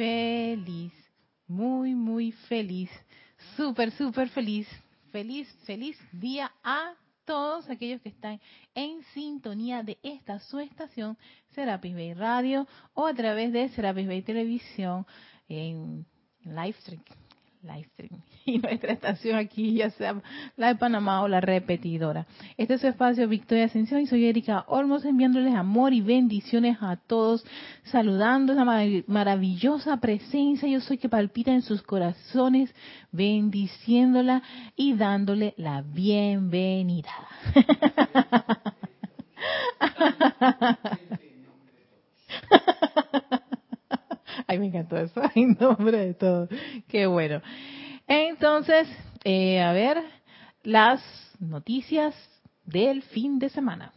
feliz, muy, muy feliz, súper, súper feliz, feliz, feliz día a todos aquellos que están en sintonía de esta su estación Serapis Bay Radio o a través de Serapis Bay Televisión en live stream live stream y nuestra estación aquí, ya sea la de Panamá o la repetidora. Este es su espacio Victoria Ascensión y soy Erika Olmos enviándoles amor y bendiciones a todos, saludando esa maravillosa presencia yo soy que palpita en sus corazones, bendiciéndola y dándole la bienvenida. Ay, me encantó eso. En nombre de todo. Qué bueno. Entonces, eh, a ver, las noticias del fin de semana.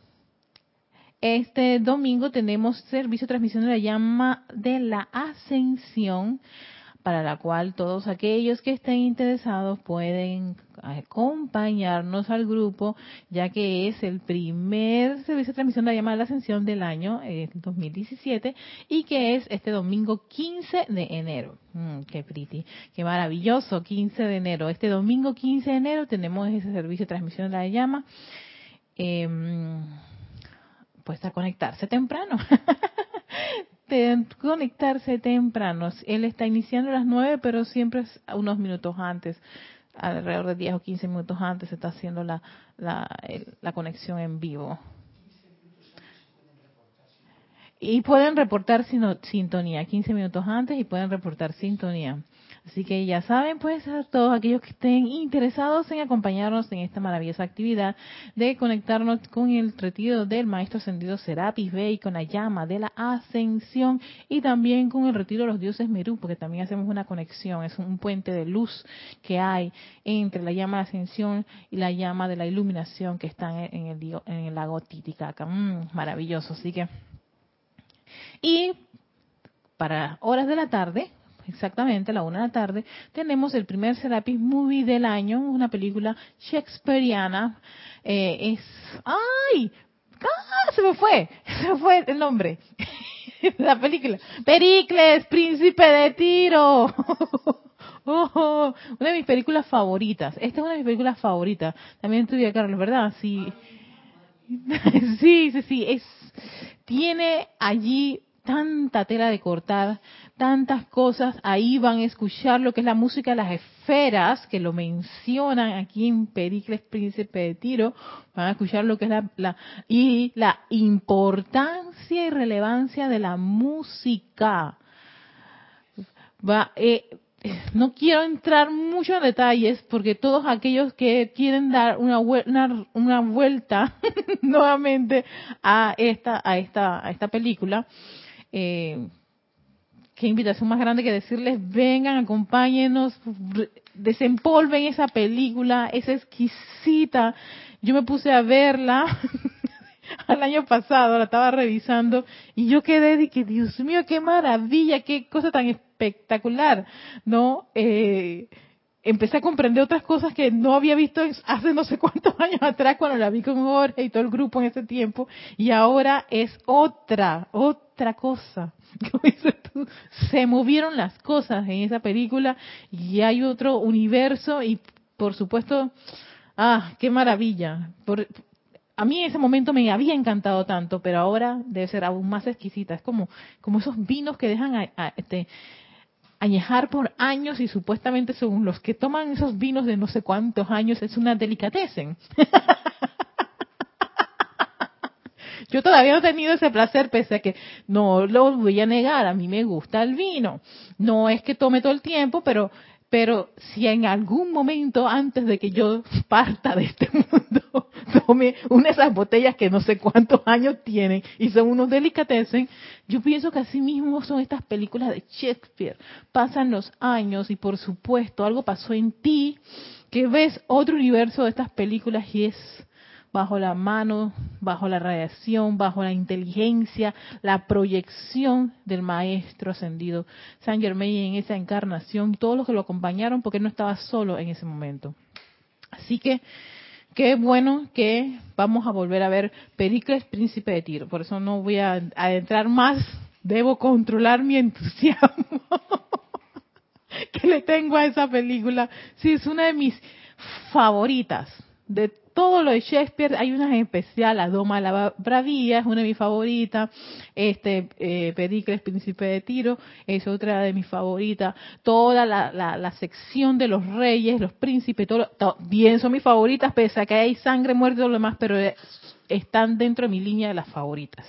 Este domingo tenemos servicio de transmisión de la llama de la ascensión para la cual todos aquellos que estén interesados pueden acompañarnos al grupo, ya que es el primer servicio de transmisión de la llamada de la ascensión del año eh, 2017 y que es este domingo 15 de enero. Mm, qué pretty, qué maravilloso, 15 de enero. Este domingo 15 de enero tenemos ese servicio de transmisión de la llama. Eh, pues a conectarse temprano. conectarse temprano. Él está iniciando a las 9, pero siempre es unos minutos antes, alrededor de 10 o 15 minutos antes se está haciendo la, la, la conexión en vivo. Y pueden reportar sintonía, 15 minutos antes y pueden reportar sintonía. Así que ya saben, pues, a todos aquellos que estén interesados en acompañarnos en esta maravillosa actividad de conectarnos con el retiro del Maestro Ascendido Serapis Bey, con la llama de la ascensión y también con el retiro de los dioses Merú, porque también hacemos una conexión, es un puente de luz que hay entre la llama de ascensión y la llama de la iluminación que están en el, en el lago Titicaca. Mm, maravilloso, así que... Y para horas de la tarde, exactamente a la una de la tarde, tenemos el primer Serapis Movie del año, una película shakespeariana. Eh, es, ¡ay! ¡Ah! Se me fue, se me fue el nombre. la película. Pericles, príncipe de tiro. Oh, una de mis películas favoritas. Esta es una de mis películas favoritas. También estudia Carlos, ¿verdad? Sí. sí, sí, sí. Es, tiene allí tanta tela de cortar, tantas cosas. Ahí van a escuchar lo que es la música de las esferas, que lo mencionan aquí en Pericles Príncipe de Tiro. Van a escuchar lo que es la, y la importancia y relevancia de la música. Va, eh, no quiero entrar mucho en detalles porque todos aquellos que quieren dar una, una, una vuelta nuevamente a esta a esta a esta película eh, qué invitación más grande que decirles, vengan, acompáñenos, desempolven esa película, es exquisita. Yo me puse a verla al año pasado, la estaba revisando y yo quedé de que, Dios mío, qué maravilla, qué cosa tan espectacular, ¿no? Eh, empecé a comprender otras cosas que no había visto hace no sé cuántos años atrás cuando la vi con Jorge y todo el grupo en ese tiempo y ahora es otra, otra cosa. Se movieron las cosas en esa película y hay otro universo y por supuesto, ah, qué maravilla. a mí en ese momento me había encantado tanto, pero ahora debe ser aún más exquisita. Es como, como esos vinos que dejan a, este, añejar por años y supuestamente según los que toman esos vinos de no sé cuántos años es una delicatessen. Yo todavía no he tenido ese placer, pese a que no lo voy a negar, a mí me gusta el vino. No es que tome todo el tiempo, pero pero si en algún momento antes de que yo parta de este mundo tome una de esas botellas que no sé cuántos años tienen y son unos delicatessen, yo pienso que así mismo son estas películas de Shakespeare. Pasan los años y por supuesto algo pasó en ti que ves otro universo de estas películas y es bajo la mano, bajo la radiación, bajo la inteligencia, la proyección del Maestro ascendido San Germain en esa encarnación, todos los que lo acompañaron, porque no estaba solo en ese momento. Así que qué bueno que vamos a volver a ver Pericles, príncipe de Tiro. Por eso no voy a, a entrar más, debo controlar mi entusiasmo. que le tengo a esa película. Sí, es una de mis favoritas. De todo lo de Shakespeare, hay una en especial, La Doma la Bravía, es una de mis favoritas. Este, eh, Pericles, Príncipe de Tiro, es otra de mis favoritas. Toda la, la, sección de los reyes, los príncipes, todo, bien son mis favoritas, pese a que hay sangre, muerte y todo lo demás, pero están dentro de mi línea de las favoritas.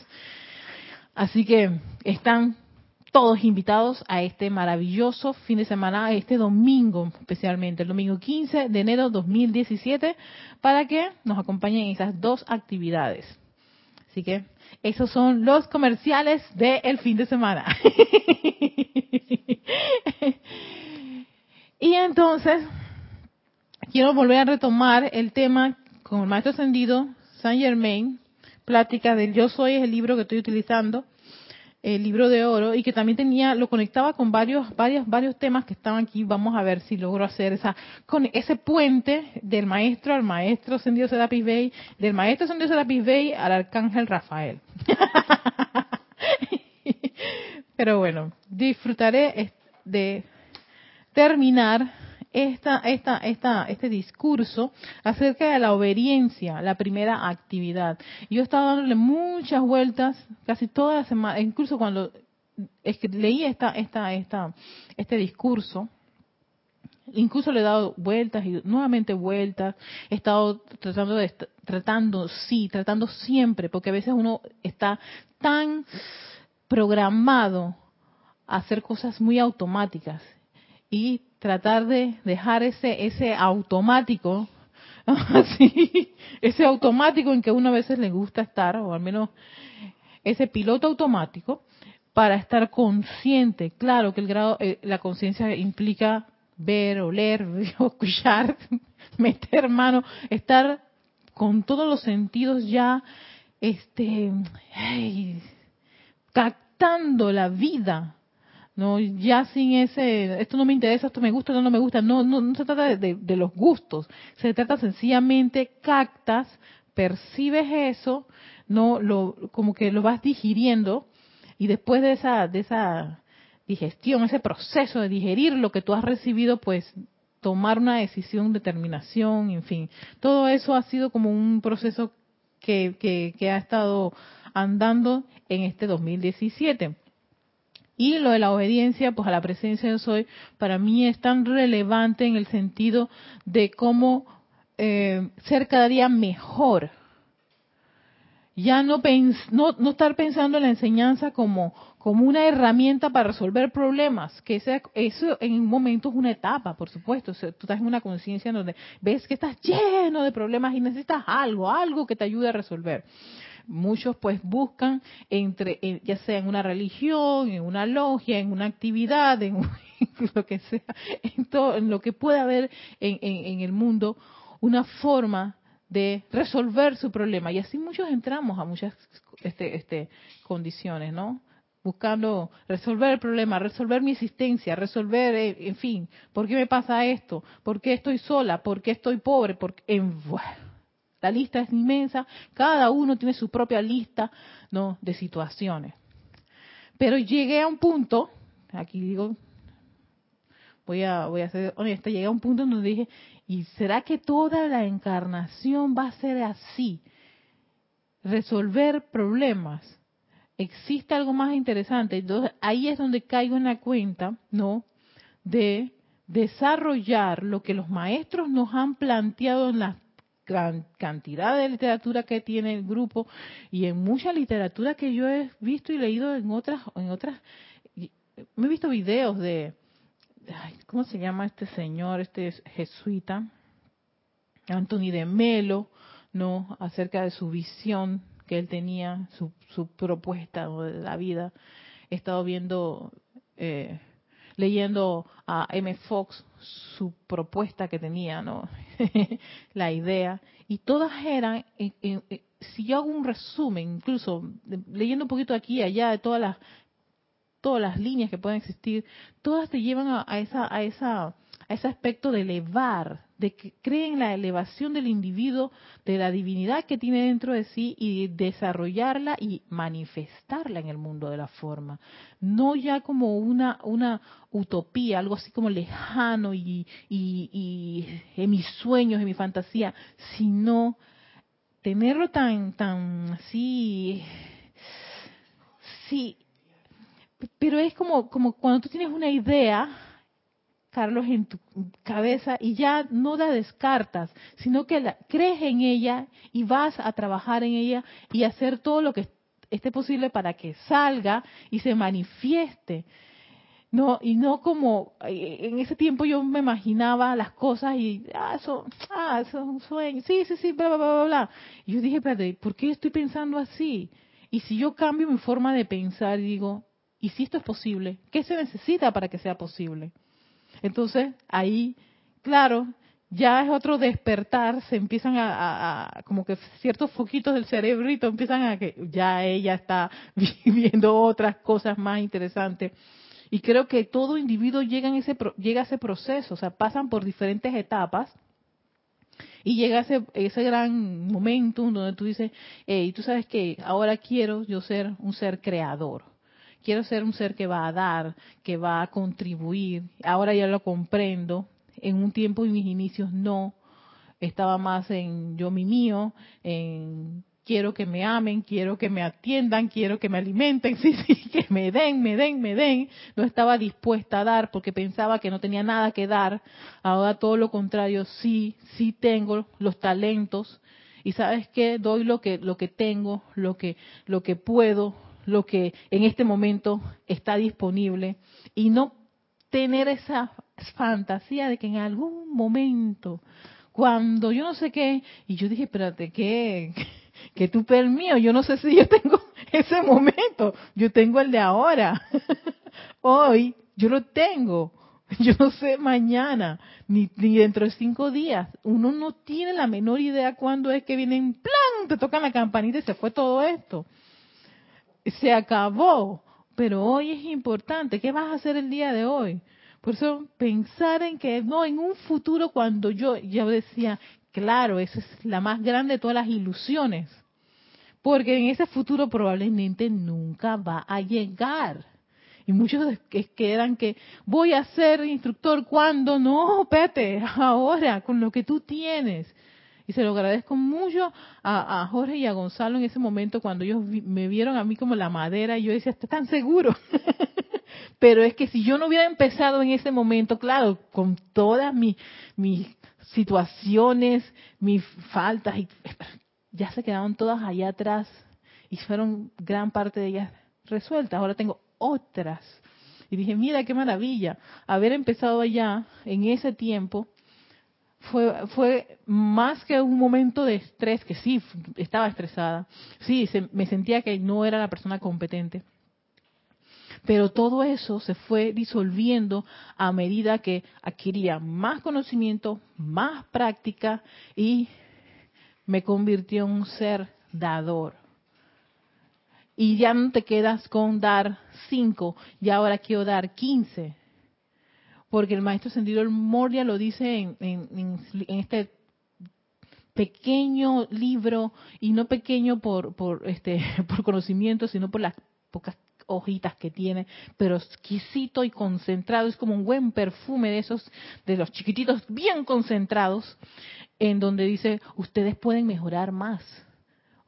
Así que están todos invitados a este maravilloso fin de semana, este domingo especialmente, el domingo 15 de enero 2017, para que nos acompañen en esas dos actividades. Así que esos son los comerciales del fin de semana. y entonces, quiero volver a retomar el tema con el maestro ascendido Saint Germain, plática del Yo Soy, es el libro que estoy utilizando el libro de oro y que también tenía lo conectaba con varios varios varios temas que estaban aquí. Vamos a ver si logro hacer esa con ese puente del maestro al maestro Sendido Serapis Bey del maestro Sendido Serapis Bey al arcángel Rafael. Pero bueno disfrutaré de terminar esta, esta, esta, este discurso acerca de la obediencia, la primera actividad. Yo he estado dándole muchas vueltas, casi toda la semana, incluso cuando leí esta, esta, esta, este discurso, incluso le he dado vueltas y nuevamente vueltas, he estado tratando de, tratando, sí, tratando siempre, porque a veces uno está tan programado a hacer cosas muy automáticas y tratar de dejar ese ese automático así ese automático en que uno a veces le gusta estar o al menos ese piloto automático para estar consciente. Claro que el grado eh, la conciencia implica ver oler escuchar meter mano estar con todos los sentidos ya este captando la vida no ya sin ese esto no me interesa esto me gusta esto no me gusta. No no, no se trata de, los gustos. Se trata sencillamente captas percibes eso no lo como que lo vas digiriendo y después de esa de esa digestión ese proceso de digerir lo que tú has recibido pues tomar una decisión determinación en fin. Todo eso ha sido como un proceso que, que, que ha estado andando en este 2017 y lo de la obediencia, pues a la presencia de soy, para mí es tan relevante en el sentido de cómo eh, ser cada día mejor. Ya no, no, no, estar pensando en la enseñanza como, como una herramienta para resolver problemas, que ese, eso en un momento es una etapa, por supuesto. tú estás en una conciencia donde ves que estás lleno de problemas y necesitas algo, algo que te ayude a resolver muchos pues buscan entre ya sea en una religión, en una logia, en una actividad, en, lo que sea, en todo, en lo que pueda haber en, en, el mundo, una forma de resolver su problema. Y así muchos entramos a muchas este, este, condiciones, ¿no? Buscando resolver el problema, resolver mi existencia, resolver, eh, en fin, ¿por qué me pasa esto? ¿Por qué estoy sola? ¿Por qué estoy pobre? ¿Por En, la lista es inmensa, cada uno tiene su propia lista ¿no? de situaciones. Pero llegué a un punto, aquí digo, voy a, voy a ser llegué a un punto donde dije, ¿y será que toda la encarnación va a ser así? Resolver problemas. Existe algo más interesante. Entonces ahí es donde caigo en la cuenta, ¿no? De desarrollar lo que los maestros nos han planteado en las cantidad de literatura que tiene el grupo y en mucha literatura que yo he visto y leído en otras en otras me he visto videos de cómo se llama este señor este jesuita Anthony de Melo no acerca de su visión que él tenía su, su propuesta de la vida. He estado viendo eh, leyendo a M. Fox su propuesta que tenía, ¿no? la idea, y todas eran, si yo hago un resumen, incluso leyendo un poquito aquí y allá de todas las todas las líneas que pueden existir, todas te llevan a, esa a esa a ese aspecto de elevar, de que cree en la elevación del individuo, de la divinidad que tiene dentro de sí y desarrollarla y manifestarla en el mundo de la forma. No ya como una, una utopía, algo así como lejano y, y, en mis sueños, en mi fantasía, sino tenerlo tan, tan así, sí, pero es como, como cuando tú tienes una idea, Carlos, en tu cabeza y ya no la descartas, sino que la, crees en ella y vas a trabajar en ella y hacer todo lo que esté posible para que salga y se manifieste. No, y no como eh, en ese tiempo yo me imaginaba las cosas y, ah, eso, ah, eso es un sueño, sí, sí, sí, bla, bla, bla, bla. Y yo dije, espérate, ¿por qué estoy pensando así? Y si yo cambio mi forma de pensar digo, ¿y si esto es posible? ¿Qué se necesita para que sea posible? Entonces, ahí, claro, ya es otro despertar, se empiezan a, como que ciertos foquitos del cerebrito empiezan a que ya ella está viviendo otras cosas más interesantes. Y creo que todo individuo llega, en ese, llega a ese proceso, o sea, pasan por diferentes etapas y llega ese, ese gran momento donde tú dices, hey, tú sabes que ahora quiero yo ser un ser creador quiero ser un ser que va a dar, que va a contribuir. Ahora ya lo comprendo. En un tiempo en mis inicios no. Estaba más en yo mi mío, en quiero que me amen, quiero que me atiendan, quiero que me alimenten, sí, sí, que me den, me den, me den. No estaba dispuesta a dar porque pensaba que no tenía nada que dar. Ahora todo lo contrario, sí, sí tengo los talentos y sabes qué, doy lo que lo que tengo, lo que lo que puedo, lo que en este momento está disponible y no tener esa fantasía de que en algún momento, cuando yo no sé qué, y yo dije, espérate, ¿qué? Que tú mío, yo no sé si yo tengo ese momento, yo tengo el de ahora. Hoy yo lo tengo, yo no sé mañana, ni, ni dentro de cinco días. Uno no tiene la menor idea cuándo es que vienen, plan, te tocan la campanita y se fue todo esto se acabó. Pero hoy es importante. ¿Qué vas a hacer el día de hoy? Por eso pensar en que no, en un futuro cuando yo, ya decía, claro, esa es la más grande de todas las ilusiones. Porque en ese futuro probablemente nunca va a llegar. Y muchos que quedan que voy a ser instructor cuando no, espérate, ahora, con lo que tú tienes. Y se lo agradezco mucho a, Jorge y a Gonzalo en ese momento cuando ellos me vieron a mí como la madera y yo decía, ¿estás tan seguro? Pero es que si yo no hubiera empezado en ese momento, claro, con todas mis, mis situaciones, mis faltas, y, ya se quedaron todas allá atrás y fueron gran parte de ellas resueltas. Ahora tengo otras. Y dije, mira qué maravilla, haber empezado allá en ese tiempo fue, fue más que un momento de estrés, que sí, estaba estresada, sí, me sentía que no era la persona competente. Pero todo eso se fue disolviendo a medida que adquiría más conocimiento, más práctica y me convirtió en un ser dador. Y ya no te quedas con dar cinco, y ahora quiero dar quince porque el maestro Sentido el Moria lo dice en, este pequeño libro y no pequeño por por este por conocimiento sino por las pocas hojitas que tiene pero exquisito y concentrado. Es como un buen perfume de esos de los chiquititos bien concentrados en donde dice ustedes pueden mejorar más.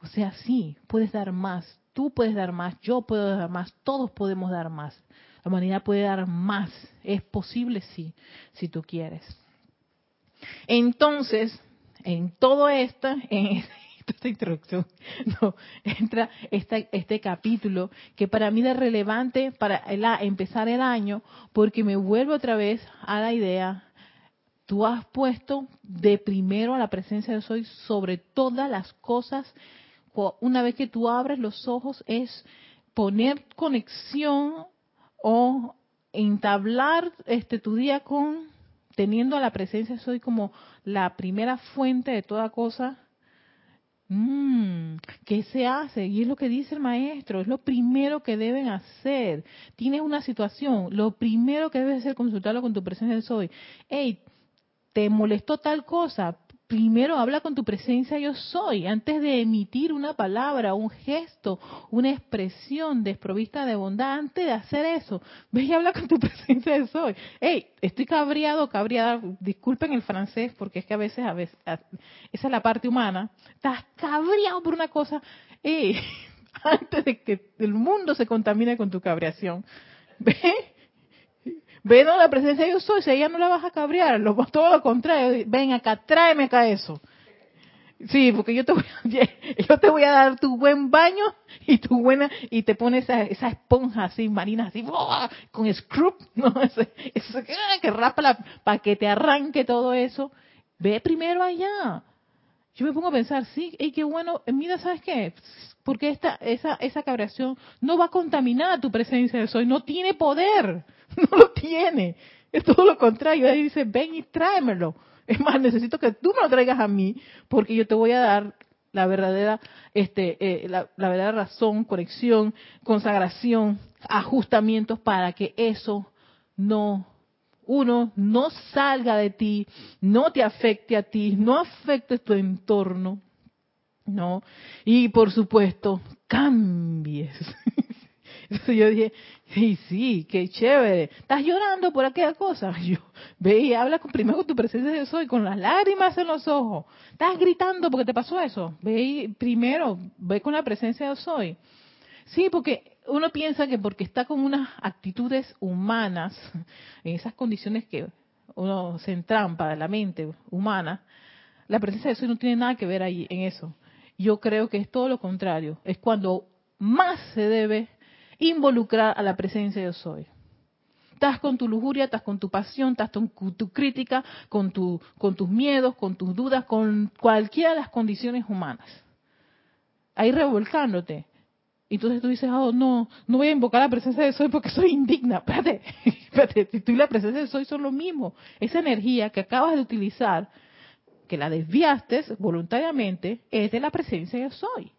O sea sí puedes dar más. Tú puedes dar más. Yo puedo dar más. Todos podemos dar más la humanidad puede dar más. Es posible, sí, si tú quieres. Entonces, en todo esto, en esta introducción, no, entra este, este capítulo que para mí es relevante para empezar el año porque me vuelve otra vez a la idea, tú has puesto de primero a la presencia de Soy sobre todas las cosas. Una vez que tú abres los ojos es poner conexión o entablar este tu día con teniendo a la presencia soy como la primera fuente de toda cosa. Mm, ¿Qué se hace? Y es lo que dice el maestro, es lo primero que deben hacer. Tienes una situación, lo primero que debes hacer es consultarlo con tu presencia de soy. Hey, te molestó tal cosa, primero habla con tu presencia yo soy, antes de emitir una palabra, un gesto, una expresión desprovista de bondad, antes de hacer eso, ve y habla con tu presencia yo soy. Hey, estoy cabreado, cabreada, disculpen el francés, porque es que a veces, a veces, esa es la parte humana, estás cabreado por una cosa, hey, antes de que el mundo se contamine con tu cabreación, ve Ven a la presencia de yo soy, si ella no la vas a cabrear, lo, todo lo contrario, ven acá, tráeme acá eso. Sí, porque yo te voy a, yo te voy a dar tu buen baño y tu buena y te pones esa, esa esponja así marina así con scrub, no, ese, ah, que rapa para que te arranque todo eso. Ve primero allá. Yo me pongo a pensar, sí, y qué bueno, mira, ¿sabes qué? Porque esta esa esa cabreación no va a contaminar tu presencia de soy, no tiene poder. No lo tiene. Es todo lo contrario. Ahí dice, ven y tráemelo. Es más, necesito que tú me lo traigas a mí, porque yo te voy a dar la verdadera, este, eh, la, la, verdadera razón, conexión, consagración, ajustamientos para que eso no, uno, no salga de ti, no te afecte a ti, no afecte tu entorno, ¿no? Y por supuesto, cambies. Entonces yo dije, sí, sí, qué chévere. ¿Estás llorando por aquella cosa? Yo, ve y habla con, primero con tu presencia de soy, con las lágrimas en los ojos. ¿Estás gritando porque te pasó eso? Ve y primero, ve con la presencia de soy. Sí, porque uno piensa que porque está con unas actitudes humanas, en esas condiciones que uno se entrampa de la mente humana, la presencia de soy no tiene nada que ver ahí en eso. Yo creo que es todo lo contrario. Es cuando más se debe involucrar a la presencia de soy. Estás con tu lujuria, estás con tu pasión, estás con tu crítica, con, tu, con tus miedos, con tus dudas, con cualquiera de las condiciones humanas. Ahí revolcándote. Entonces tú dices, oh, no, no voy a invocar la presencia de soy porque soy indigna. Espérate, espérate, tú y la presencia de soy son lo mismo. Esa energía que acabas de utilizar, que la desviaste voluntariamente, es de la presencia de soy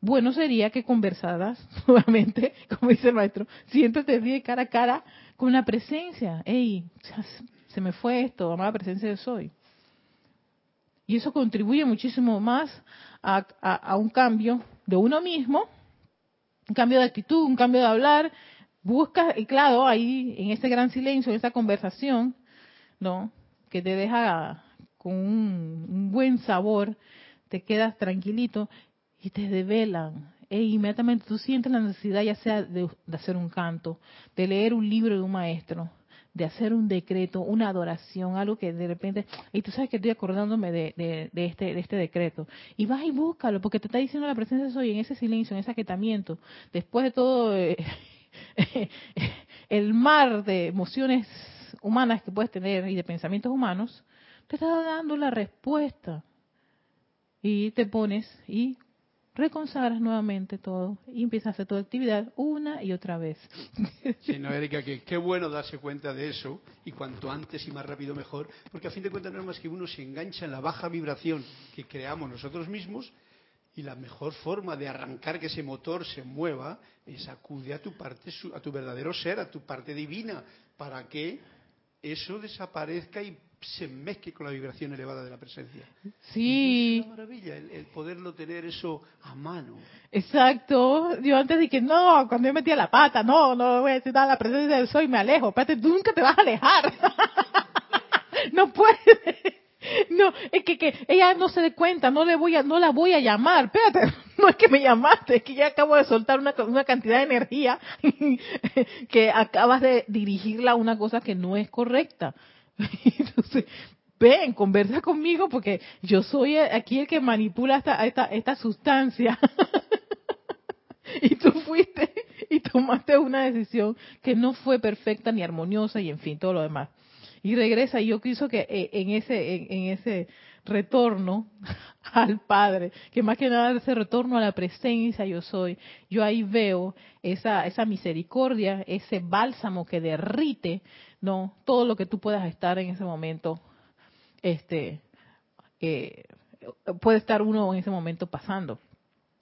bueno sería que conversaras nuevamente, como dice el maestro, siéntate bien cara a cara con la presencia. Ey, se me fue esto, amada presencia de soy. Y eso contribuye muchísimo más a, a, un cambio de uno mismo, un cambio de actitud, un cambio de hablar. Busca, y claro, ahí en ese gran silencio, en esa conversación, ¿no? Que te deja con un, un buen sabor, te quedas tranquilito y te develan. E inmediatamente tú sientes la necesidad ya sea de, hacer un canto, de leer un libro de un maestro, de hacer un decreto, una adoración, algo que de repente, y tú sabes que estoy acordándome de, de, este, de este decreto, y vas y búscalo, porque te está diciendo la presencia de soy en ese silencio, en ese aquietamiento, después de todo eh, el mar de emociones humanas que puedes tener y de pensamientos humanos, te está dando la respuesta. Y te pones y reconsagras nuevamente todo y empiezas a hacer tu actividad una y otra vez. Sí, no, Erika, qué bueno darse cuenta de eso y cuanto antes y más rápido mejor, porque a fin de cuentas no es más que uno se engancha en la baja vibración que creamos nosotros mismos y la mejor forma de arrancar que ese motor se mueva es acude a tu parte, a tu verdadero ser, a tu parte divina, para que eso desaparezca y se mezcle con la vibración elevada de la presencia. Sí. Es una maravilla el, poderlo tener eso a mano. Exacto. Yo antes dije, no, cuando yo metía la pata, no, no voy a decir nada la presencia del soy, me alejo. Espérate, tú nunca te vas a alejar. no puedes. No, es que, que ella no se dé cuenta, no le voy a, no la voy a llamar. Espérate, no es que me llamaste, es que ya acabo de soltar una, una cantidad de energía que acabas de dirigirla a una cosa que no es correcta. Entonces, ven, conversa conmigo porque yo soy aquí el que manipula esta, esta, esta sustancia. y tú fuiste y tomaste una decisión que no fue perfecta ni armoniosa y en fin, todo lo demás. Y regresa y yo quiso que eh, en ese, en, ese retorno al Padre, que más que nada ese retorno a la presencia yo soy, yo ahí veo esa, esa misericordia, ese bálsamo que derrite no todo lo que tú puedas estar en ese momento este eh, puede estar uno en ese momento pasando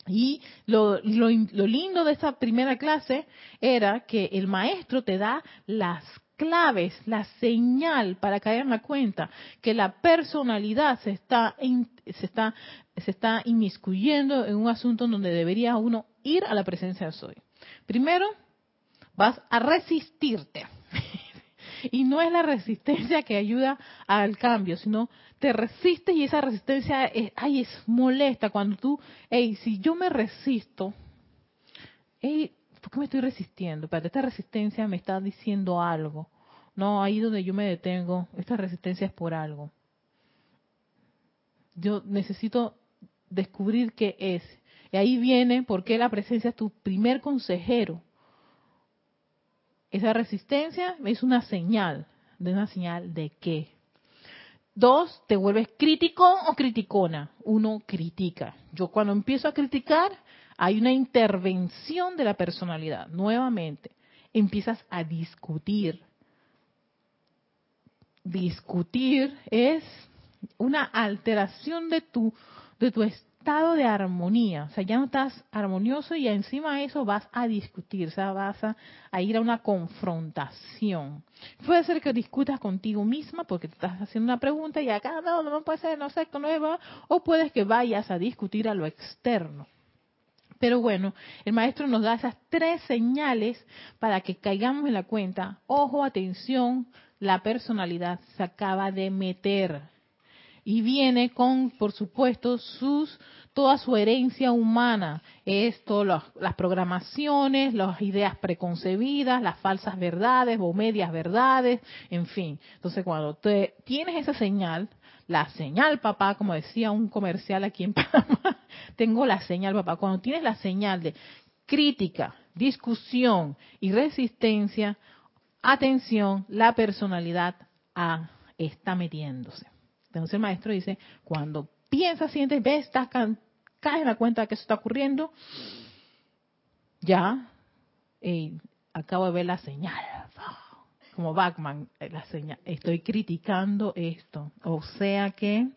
y lo, lo, lindo de esa primera clase era que el maestro te da las claves, la señal para caer en la cuenta que la personalidad se está, se está, se está inmiscuyendo en un asunto donde debería uno ir a la presencia de soy. Primero, vas a resistirte. Y no es la resistencia que ayuda al cambio, sino te resistes y esa resistencia es, ay, es molesta cuando tú, hey, si yo me resisto, hey, ¿por qué me estoy resistiendo? Pero esta resistencia me está diciendo algo. No, ahí donde yo me detengo, esta resistencia es por algo. Yo necesito descubrir qué es. Y ahí viene por qué la presencia es tu primer consejero. Esa resistencia es una señal. ¿De una señal de qué? Dos, te vuelves crítico o criticona. Uno critica. Yo cuando empiezo a criticar, hay una intervención de la personalidad. Nuevamente, empiezas a discutir discutir es una alteración de tu, de tu de armonía. O sea, ya no estás armonioso y encima de eso vas a discutir, o sea, vas a, ir a una confrontación. Puede ser que discutas contigo misma porque te estás haciendo una pregunta y acá no, no puede ser, no sé, no va, o puedes que vayas a discutir a lo externo. Pero bueno, el maestro nos da esas tres señales para que caigamos en la cuenta. Ojo, atención, la personalidad se acaba de meter y viene con, por supuesto, sus toda su herencia humana, esto, las programaciones, las ideas preconcebidas, las falsas verdades o medias verdades, en fin. Entonces, cuando te, tienes esa señal, la señal, papá, como decía un comercial aquí en Panamá, tengo la señal, papá. Cuando tienes la señal de crítica, discusión y resistencia, atención, la personalidad A está metiéndose. Entonces el maestro dice, cuando piensas, sientes, ves, estás, caes en la cuenta de que eso está ocurriendo, ya acabo de ver la señal. Como Bachman, eh, la señal, estoy criticando esto. O sea que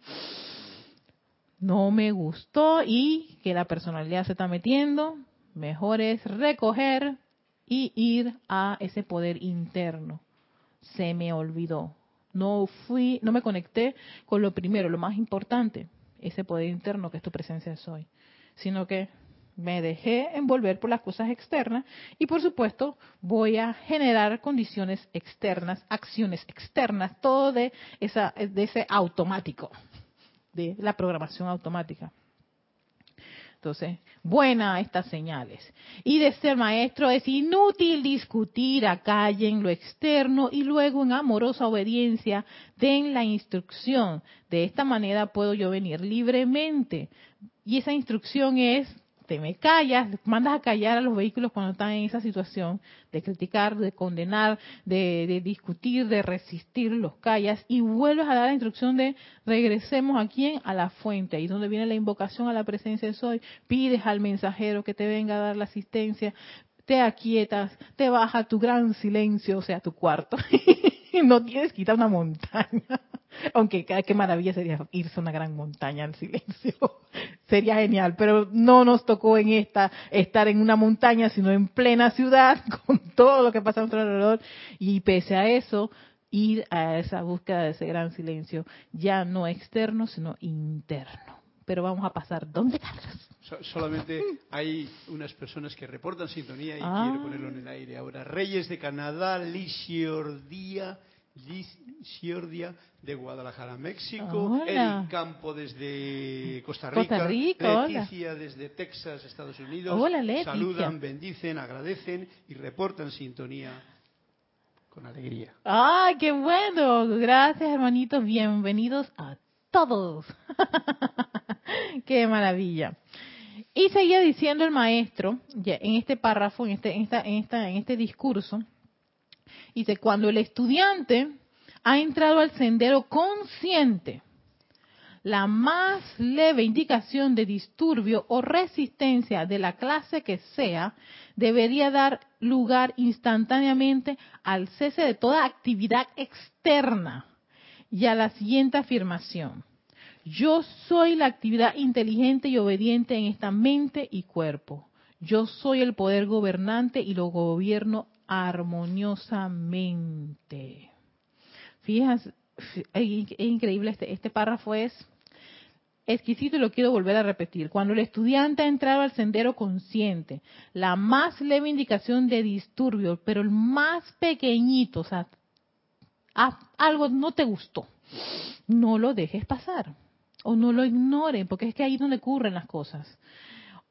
no me gustó y que la personalidad se está metiendo. Mejor es recoger y ir a ese poder interno. Se me olvidó. No fui, no me conecté con lo primero, lo más importante, ese poder interno que es tu presencia de soy, sino que me dejé envolver por las cosas externas y por supuesto voy a generar condiciones externas, acciones externas, todo de esa de ese automático, de la programación automática. Entonces, buena estas señales. Y de ser maestro es inútil discutir acá y en lo externo y luego en amorosa obediencia den la instrucción. De esta manera puedo yo venir libremente. Y esa instrucción es te me callas, mandas a callar a los vehículos cuando están en esa situación de criticar, de condenar, de, discutir, de resistir, los callas y vuelves a dar la instrucción de regresemos a quién, a la fuente, ahí donde viene la invocación a la presencia de soy, pides al mensajero que te venga a dar la asistencia, te aquietas, te baja tu gran silencio, o sea, tu cuarto, no tienes que quitar una montaña. Aunque qué maravilla sería irse a una gran montaña en silencio. sería genial, pero no nos tocó en esta estar en una montaña, sino en plena ciudad con todo lo que pasa a nuestro alrededor y pese a eso ir a esa búsqueda de ese gran silencio, ya no externo, sino interno. Pero vamos a pasar, ¿dónde Carlos? Solamente hay unas personas que reportan sintonía y quiero ah. ponerlo en el aire ahora. Reyes de Canadá, Lisiordia, Lisiordia de Guadalajara, México, Eric Campo desde Costa Rica, Leticia desde Texas, Estados Unidos. Saludan, bendicen, agradecen y reportan sintonía con alegría. ¡Ay, qué bueno! Gracias, hermanitos. Bienvenidos a todos. ¡Qué maravilla! Y seguía diciendo el maestro, en este párrafo, en este, en esta, en esta, en este discurso, dice, cuando el estudiante ha entrado al sendero consciente, la más leve indicación de disturbio o resistencia de la clase que sea debería dar lugar instantáneamente al cese de toda actividad externa y a la siguiente afirmación. Yo soy la actividad inteligente y obediente en esta mente y cuerpo. Yo soy el poder gobernante y lo gobierno armoniosamente. Fíjense, es increíble, este, este párrafo es exquisito y lo quiero volver a repetir. Cuando el estudiante ha entrado al sendero consciente, la más leve indicación de disturbio, pero el más pequeñito, o sea, algo no te gustó, no lo dejes pasar o no lo ignoren, porque es que ahí es donde ocurren las cosas.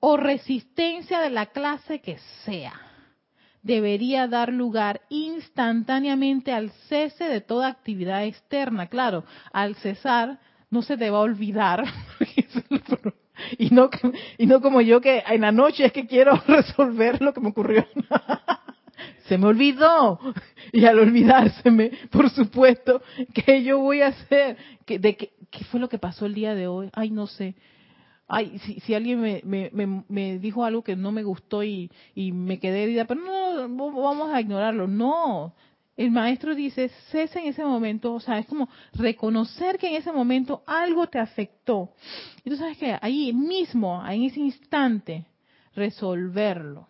O resistencia de la clase que sea, debería dar lugar instantáneamente al cese de toda actividad externa. Claro, al cesar no se te va a olvidar. y no, y no como yo que en la noche es que quiero resolver lo que me ocurrió. se me olvidó. Y al olvidárseme, por supuesto, ¿qué yo voy a hacer? ¿Qué, de qué, fue lo que pasó el día de hoy? Ay, no sé. Ay, si, si alguien me, me, me, dijo algo que no me gustó y, y me quedé herida, pero no, vamos a ignorarlo. No, el maestro dice, cesa en ese momento, o sea, es como reconocer que en ese momento algo te afectó. Y tú sabes que ahí mismo, en ese instante, resolverlo.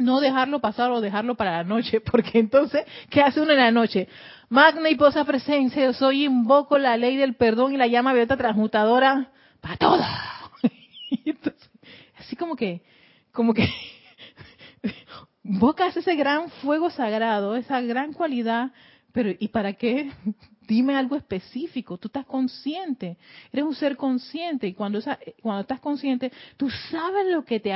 No dejarlo pasar o dejarlo para la noche, porque entonces, ¿qué hace uno en la noche? Magna y posa presencia, soy, invoco la ley del perdón y la llama violeta transmutadora para todas. así como que, como que invocas ese gran fuego sagrado, esa gran cualidad, pero ¿y para qué? Dime algo específico, tú estás consciente, eres un ser consciente y cuando, cuando estás consciente, tú sabes lo que te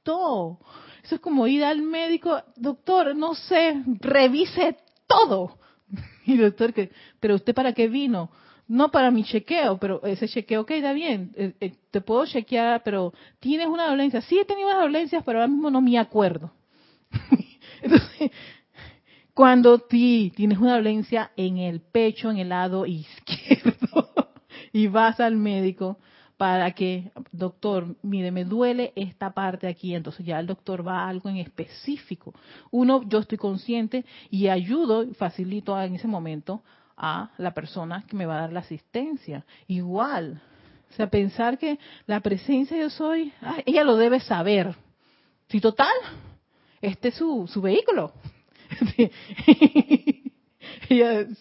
afectó. Eso es como ir al médico, doctor, no sé, revise todo. Y doctor, pero usted para qué vino? No para mi chequeo, pero ese chequeo, ok, está bien, eh, eh, te puedo chequear, pero tienes una dolencia. Sí, he tenido unas dolencias, pero ahora mismo no me acuerdo. Entonces, cuando ti tienes una dolencia en el pecho, en el lado izquierdo, y vas al médico para que, doctor, mire, me duele esta parte aquí, entonces ya el doctor va a algo en específico. Uno, yo estoy consciente y ayudo, facilito en ese momento a la persona que me va a dar la asistencia. Igual, o sea, pensar que la presencia yo soy, ella lo debe saber. Si total, este es su, su vehículo.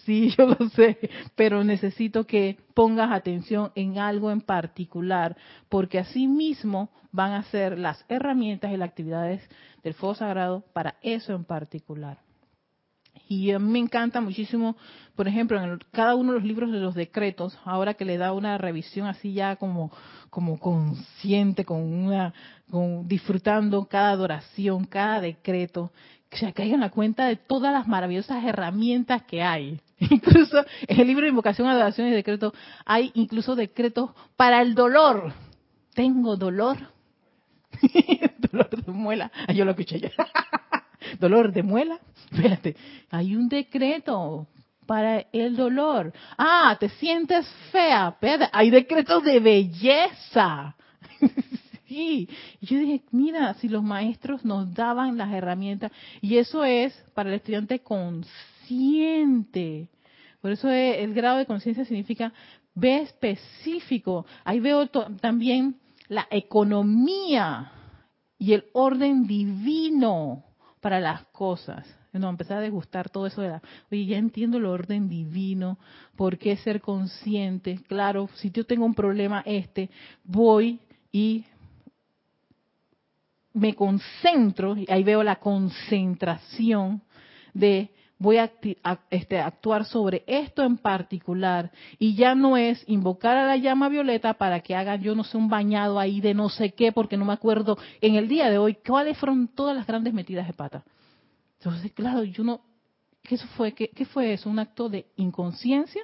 sí, yo lo sé, pero necesito que pongas atención en algo en particular, porque así mismo van a ser las herramientas y las actividades del fuego sagrado para eso en particular. Y a mí me encanta muchísimo, por ejemplo, en cada uno de los libros de los decretos, ahora que le da una revisión así ya como, como consciente, con una, con, disfrutando cada adoración, cada decreto, se caigan la cuenta de todas las maravillosas herramientas que hay. Incluso en el libro de invocación, adoración y decreto hay incluso decretos para el dolor. Tengo dolor. dolor de muela. yo lo escuché ya. dolor de muela. Espérate, hay un decreto para el dolor. Ah, te sientes fea. Espérate, hay decretos de belleza. Sí. yo dije, mira, si los maestros nos daban las herramientas, y eso es para el estudiante consciente. Por eso el grado de conciencia significa ve específico. Ahí veo también la economía y el orden divino para las cosas. No, empezar a degustar todo eso de la, oye, ya entiendo el orden divino, por qué ser consciente. Claro, si yo tengo un problema este, voy y me concentro, y ahí veo la concentración de voy a, este, actuar sobre esto en particular y ya no es invocar a la llama violeta para que hagan yo no sé un bañado ahí de no sé qué porque no me acuerdo en el día de hoy cuáles fueron todas las grandes metidas de pata. Entonces, claro, yo no, ¿qué eso fue? ¿Qué, qué fue eso? ¿Un acto de inconsciencia?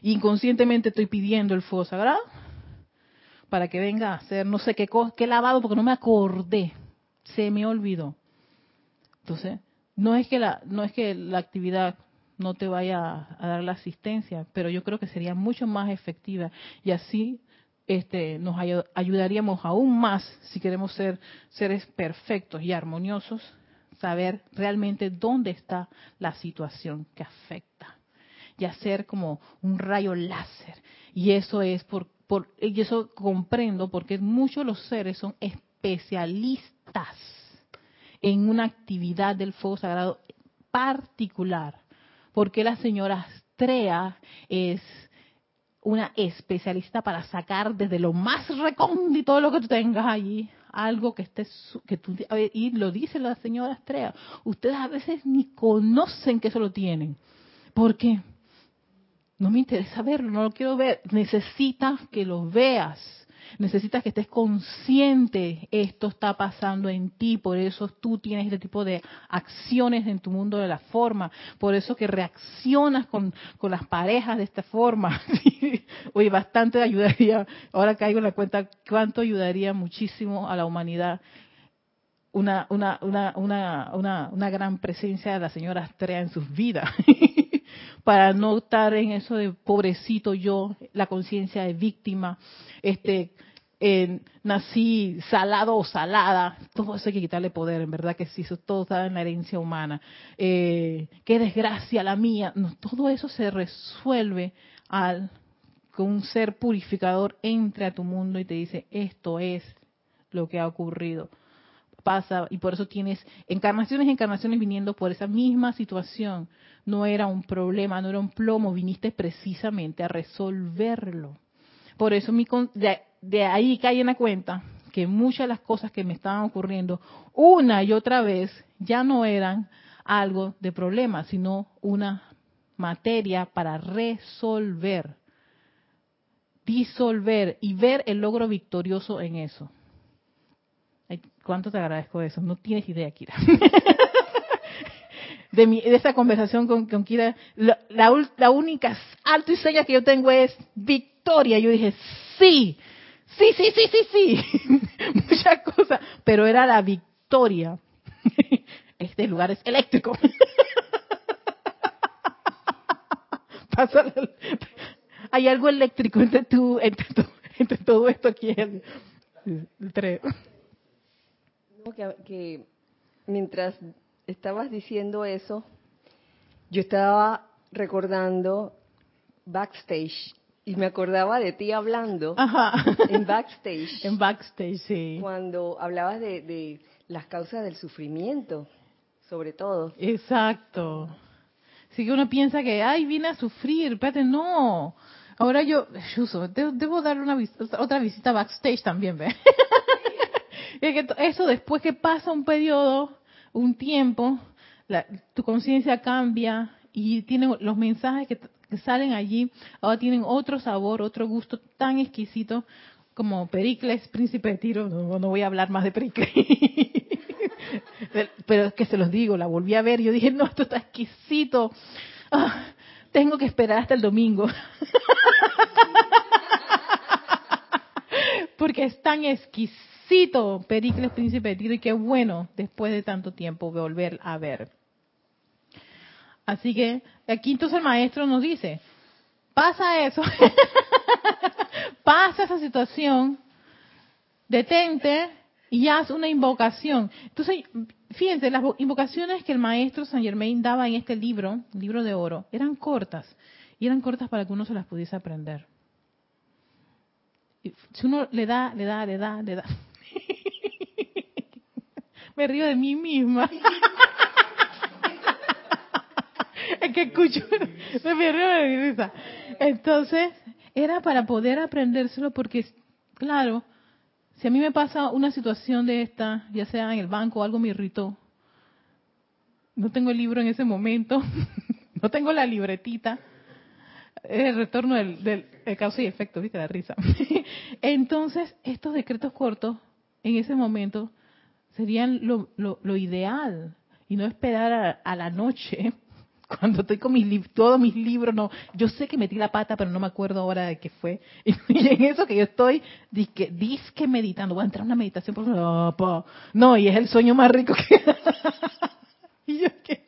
Inconscientemente estoy pidiendo el fuego sagrado para que venga a hacer no sé qué lavado porque no me acordé, se me olvidó. Entonces, no es que la, no es que la actividad no te vaya a dar la asistencia, pero yo creo que sería mucho más efectiva y así este, nos ayudaríamos aún más si queremos ser seres perfectos y armoniosos, saber realmente dónde está la situación que afecta y hacer como un rayo láser. Y eso es por, por y eso comprendo porque muchos de los seres son especialistas en una actividad del fuego sagrado particular. Porque la señora Astrea es una especialista para sacar desde lo más recóndito de lo que tú tengas allí algo que esté que tú y lo dice la señora Astrea ustedes a veces ni conocen que eso lo tienen ¿por qué? No me interesa verlo no lo quiero ver necesitas que lo veas necesitas que estés consciente, esto está pasando en ti, por eso tú tienes este tipo de acciones en tu mundo de la forma, por eso que reaccionas con, las parejas de esta forma. Oye, bastante ayudaría, ahora caigo en la cuenta cuánto ayudaría muchísimo a la humanidad una, una, una, una, una, gran presencia de la señora Astrea en sus vidas. para no estar en eso de pobrecito yo, la conciencia de víctima, este, nací salado o salada, todo eso hay que quitarle poder, en verdad que sí, eso todo está en la herencia humana. Eh, qué desgracia la mía, no, todo eso se resuelve al que un ser purificador entre a tu mundo y te dice, esto es lo que ha ocurrido pasa y por eso tienes encarnaciones encarnaciones viniendo por esa misma situación. No era un problema, no era un plomo, viniste precisamente a resolverlo. Por eso mi, de, ahí cae en la cuenta que muchas de las cosas que me estaban ocurriendo una y otra vez ya no eran algo de problema, sino una materia para resolver, disolver y ver el logro victorioso en eso. ¿Cuánto te agradezco eso? No tienes idea, Kira. de, mi, de esa conversación con, Kira, la, única alto y seña que yo tengo es victoria. Yo dije, sí, sí, sí, sí, sí, sí. Muchas cosas, pero era la victoria. este lugar es eléctrico. Hay algo eléctrico entre, tú, entre, entre todo esto aquí. El, el que, mientras estabas diciendo eso, yo estaba recordando backstage y me acordaba de ti hablando en backstage. En backstage, sí. Cuando hablabas de, de, las causas del sufrimiento, sobre todo. Exacto. Si que uno piensa que, ay, vine a sufrir, espérate, no. Ahora yo, debo, dar una otra visita backstage también, ¿ve? eso después que pasa un periodo, un tiempo, tu conciencia cambia y tiene los mensajes que, salen allí, ahora tienen otro sabor, otro gusto tan exquisito como Pericles, príncipe de Tiro. No, voy a hablar más de Pericles. Pero es que se los digo, la volví a ver yo dije, no, esto está exquisito. Ah, tengo que esperar hasta el domingo. Porque es tan exquisito Pericles Príncipe de Tiro y qué bueno después de tanto tiempo volver a ver. Así que aquí entonces el maestro nos dice, pasa eso, pasa esa situación, detente y haz una invocación. Entonces, fíjense, las invocaciones que el maestro Saint Germain daba en este libro, libro de oro, eran cortas. Y eran cortas para que uno se las pudiese aprender. Si uno le da, le da, le da, le da, me río de mí misma. es que escucho, me río de mi risa. Entonces, era para poder aprendérselo porque, claro, si a mí me pasa una situación de esta, ya sea en el banco o algo me irritó, no tengo el libro en ese momento, no tengo la libretita, el retorno del, del causa y efecto, viste la risa. Entonces, estos decretos cortos, en ese momento, serían lo, lo, ideal y no esperar a, la noche. Cuando estoy con mis todos mis libros no yo sé que metí la pata pero no me acuerdo ahora de qué fue. Y, en eso que yo estoy disque, disque meditando. Voy a entrar a una meditación por no y es el sueño más rico que y yo que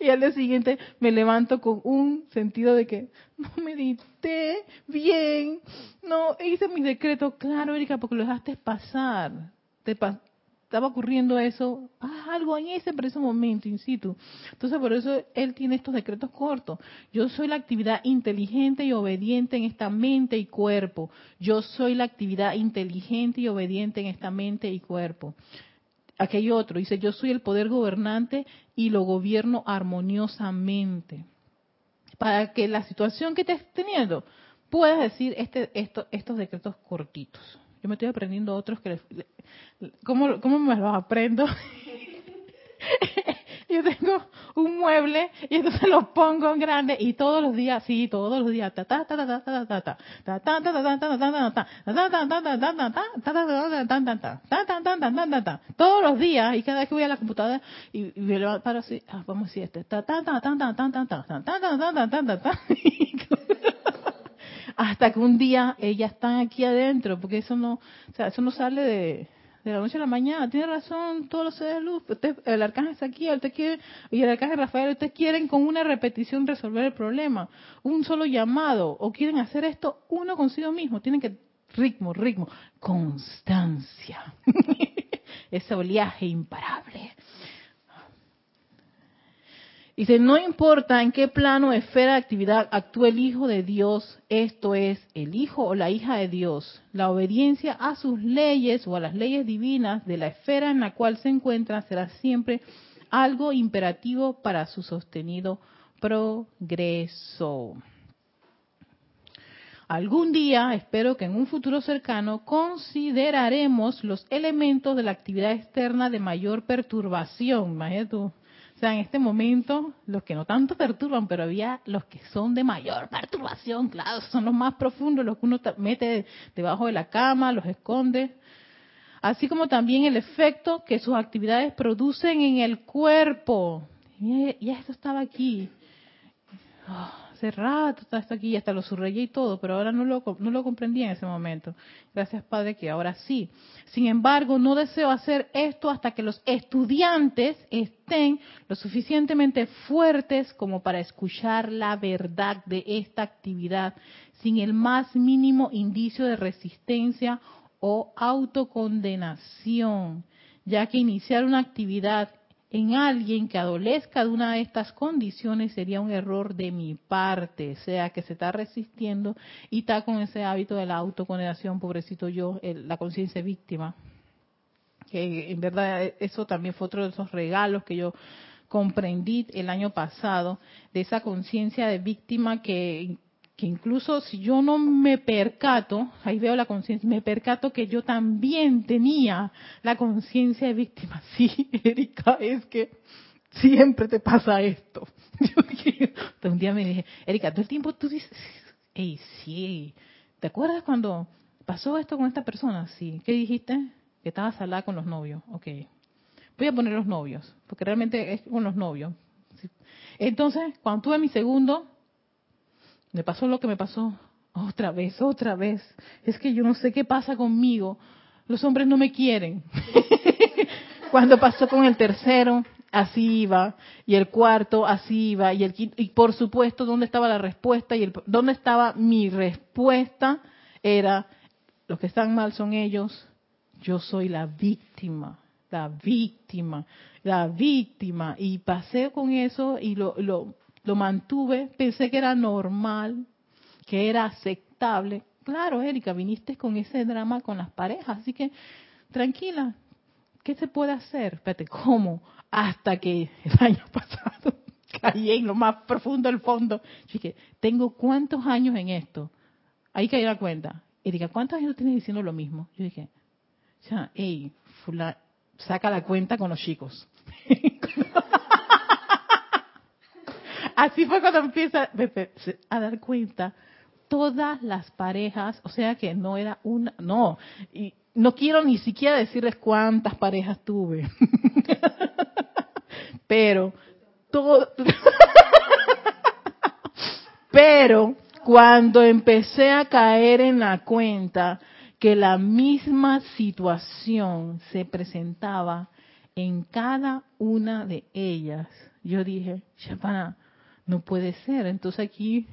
y al día siguiente me levanto con un sentido de que no medité bien, no hice mis decretos, claro, Erika, porque lo dejaste pasar. Te, estaba ocurriendo eso, algo en ese preciso momento, in situ. Entonces, por eso él tiene estos decretos cortos. Yo soy la actividad inteligente y obediente en esta mente y cuerpo. Yo soy la actividad inteligente y obediente en esta mente y cuerpo. aquel otro, dice, yo soy el poder gobernante y lo gobierno armoniosamente. Para que la situación que estés teniendo puedas decir este, estos decretos cortitos. Yo me estoy aprendiendo otros que... ¿Cómo, cómo me los aprendo? yo tengo un mueble y entonces lo pongo en grande y todos los días, sí, todos los días, todos los días y cada vez que voy a la computadora y me paro así, vamos a decir este, hasta que un día ellas están aquí adentro, porque eso no, o sea, eso no sale de, la noche a la mañana. Tiene razón todos los seres de luz. el arcángel está aquí, usted quiere, y el arcángel Rafael, ustedes quieren con una repetición resolver el problema. Un solo llamado, o quieren hacer esto uno consigo mismo. Tienen que, ritmo, ritmo, constancia. Ese oleaje imparable. Dice, no importa en qué plano, esfera de actividad actúe el Hijo de Dios, esto es, el Hijo o la hija de Dios, la obediencia a sus leyes o a las leyes divinas de la esfera en la cual se encuentra será siempre algo imperativo para su sostenido progreso. Algún día, espero que en un futuro cercano, consideraremos los elementos de la actividad externa de mayor perturbación. Imagínate tú, o sea, en este momento, los que no tanto perturban, pero había los que son de mayor perturbación, claro, son los más profundos, los que uno mete debajo de la cama, los esconde. Así como también el efecto que sus actividades producen en el cuerpo. Y esto estaba aquí. Oh, hace rato está esto aquí, hasta lo subrayé y todo, pero ahora no lo, no lo comprendí en ese momento. Gracias, Padre, que ahora sí. Sin embargo, no deseo hacer esto hasta que los estudiantes estén lo suficientemente fuertes como para escuchar la verdad de esta actividad sin el más mínimo indicio de resistencia o autocondenación, ya que iniciar una actividad en alguien que adolezca de una de estas condiciones sería un error de mi parte, sea que se está resistiendo y está con ese hábito de la autocondenación, pobrecito yo, la conciencia víctima. Que en verdad eso también fue otro de esos regalos que yo comprendí el año pasado, de esa conciencia de víctima que que incluso si yo no me percato, ahí veo la conciencia, me percato que yo también tenía la conciencia de víctima. Sí, Erika, es que siempre te pasa esto. Un día me dije, Erika, todo el tiempo tú dices, hey, sí, ¿te acuerdas cuando pasó esto con esta persona? Sí, ¿qué dijiste? Que estabas salada con los novios. Ok, voy a poner los novios, porque realmente es con los novios. Entonces, cuando tuve mi segundo, me pasó lo que me pasó. Otra vez, otra vez. Es que yo no sé qué pasa conmigo. Los hombres no me quieren. Cuando pasó con el tercero, así iba. Y el cuarto, así iba. Y, el y por supuesto, ¿dónde estaba la respuesta? Y el, ¿dónde estaba mi respuesta? Era, los que están mal son ellos. Yo soy la víctima la víctima, la víctima. Y pasé con eso y lo, lo, lo mantuve, pensé que era normal, que era aceptable. Claro, Erika, viniste con ese drama con las parejas, así que tranquila, ¿qué se puede hacer? Espérate, ¿cómo? Hasta que el año pasado caí en lo más profundo del fondo. dije, ¿tengo cuántos años en esto? Ahí caí la cuenta. Erika, ¿cuántos años tienes diciendo lo mismo? Yo dije, sea, hey, saca la cuenta con los chicos. Así fue cuando empieza a dar cuenta todas las parejas, o sea que no era una, no, y no quiero ni siquiera decirles cuántas parejas tuve, pero todo, pero cuando empecé a caer en la cuenta que la misma situación se presentaba en cada una de ellas, yo dije, Chapana, no puede ser. Entonces aquí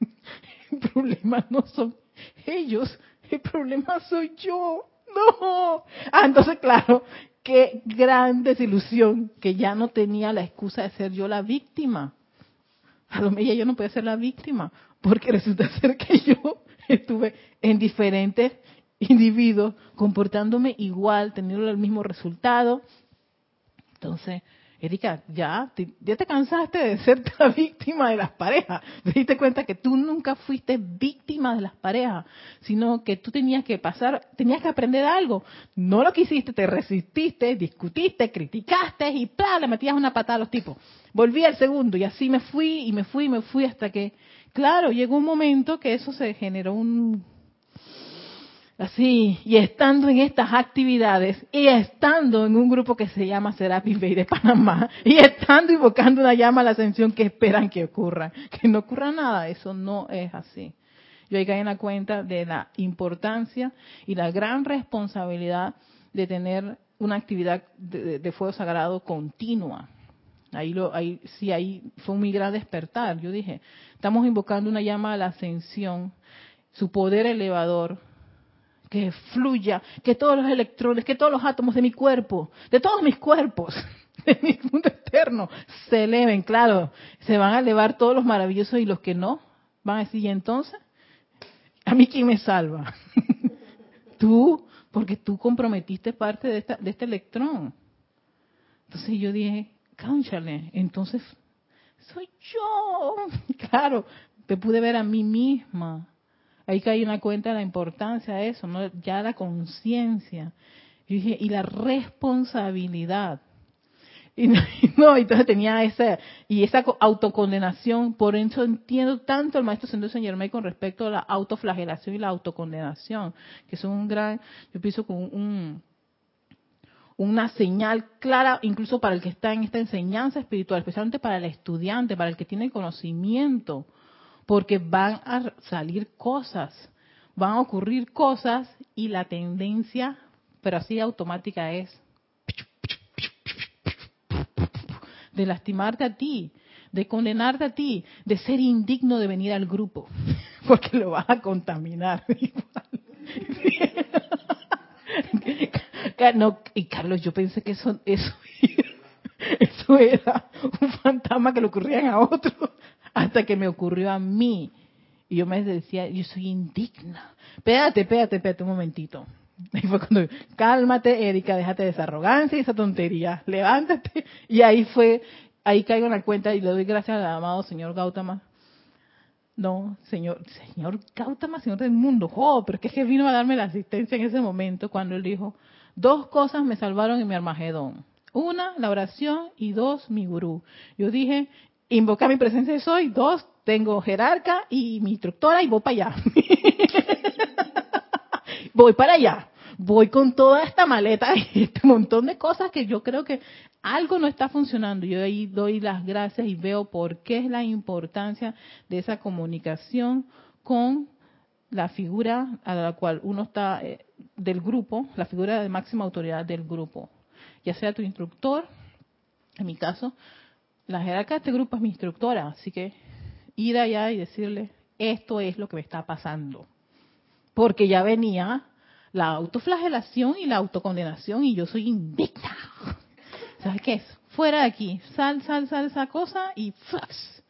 el problema no son ellos, el problema soy yo. No. Ah, entonces claro, qué gran desilusión que ya no tenía la excusa de ser yo la víctima. A lo mejor yo no puedo ser la víctima, porque resulta ser que yo estuve en diferentes individuos comportándome igual, teniendo el mismo resultado. Entonces, Erika, ya ya te cansaste de ser la víctima de las parejas. Te diste cuenta que tú nunca fuiste víctima de las parejas, sino que tú tenías que pasar, tenías que aprender algo. No lo quisiste, te resististe, discutiste, criticaste y ¡plá! le metías una patada a los tipos. Volví al segundo y así me fui y me fui y me fui hasta que, claro, llegó un momento que eso se generó un Así, y estando en estas actividades, y estando en un grupo que se llama Serapis Bay de Panamá, y estando invocando una llama a la ascensión que esperan que ocurra, que no ocurra nada, eso no es así. Yo ahí caí en la cuenta de la importancia y la gran responsabilidad de tener una actividad de, fuego sagrado continua. Ahí, lo, ahí sí, ahí fue un muy gran despertar. Yo dije, estamos invocando una llama a la ascensión, su poder elevador, que fluya, que todos los electrones, que todos los átomos de mi cuerpo, de todos mis cuerpos, de mi mundo externo, se eleven, claro, se van a elevar todos los maravillosos y los que no, van a decir, ¿y entonces? ¿A mí quién me salva? tú, porque tú comprometiste parte de, esta, de este electrón. Entonces yo dije, cánchale, entonces soy yo. Claro, te pude ver a mí misma Ahí caí una cuenta de la importancia de eso, ¿no? ya la conciencia. Y y la responsabilidad. Y no, entonces tenía esa, y esa autocondenación, por eso entiendo tanto el maestro Sendero Señor Germain con respecto a la autoflagelación y la autocondenación, que son un gran, yo pienso con un, una señal clara incluso para el que está en esta enseñanza espiritual, especialmente para el estudiante, para el que tiene conocimiento porque van a salir cosas, van a ocurrir cosas y la tendencia, pero así automática es de lastimarte a ti, de condenarte a ti, de ser indigno de venir al grupo, porque lo vas a contaminar. no, y Carlos, yo pensé que eso, eso, eso era un fantasma que le ocurrían a otros hasta que me ocurrió a mí. Y yo me decía, yo soy indigna. Espérate, espérate, espérate un momentito. Y fue cuando, cálmate, Erika, déjate de esa arrogancia y esa tontería, levántate. Y ahí fue, ahí caigo en la cuenta y le doy gracias al amado señor Gautama. No, señor, señor Gautama, señor del mundo, oh, pero es que vino a darme la asistencia en ese momento cuando él dijo, dos cosas me salvaron en mi Armagedón. Una, la oración y dos, mi gurú. Yo dije, invoca mi presencia de soy. Dos, tengo jerarca y mi instructora y voy para allá. voy para allá. Voy con toda esta maleta y este montón de cosas que yo creo que algo no está funcionando. Yo ahí doy las gracias y veo por qué es la importancia de esa comunicación con la figura a la cual uno está eh, del grupo, la figura de máxima autoridad del grupo, ya sea tu instructor, en mi caso, la jerarca de este grupo es mi instructora, así que ir allá y decirle, esto es lo que me está pasando. Porque ya venía la autoflagelación y la autocondenación y yo soy indigna. ¿Sabes qué es? Fuera de aquí, sal, sal, sal esa cosa y ¡flash!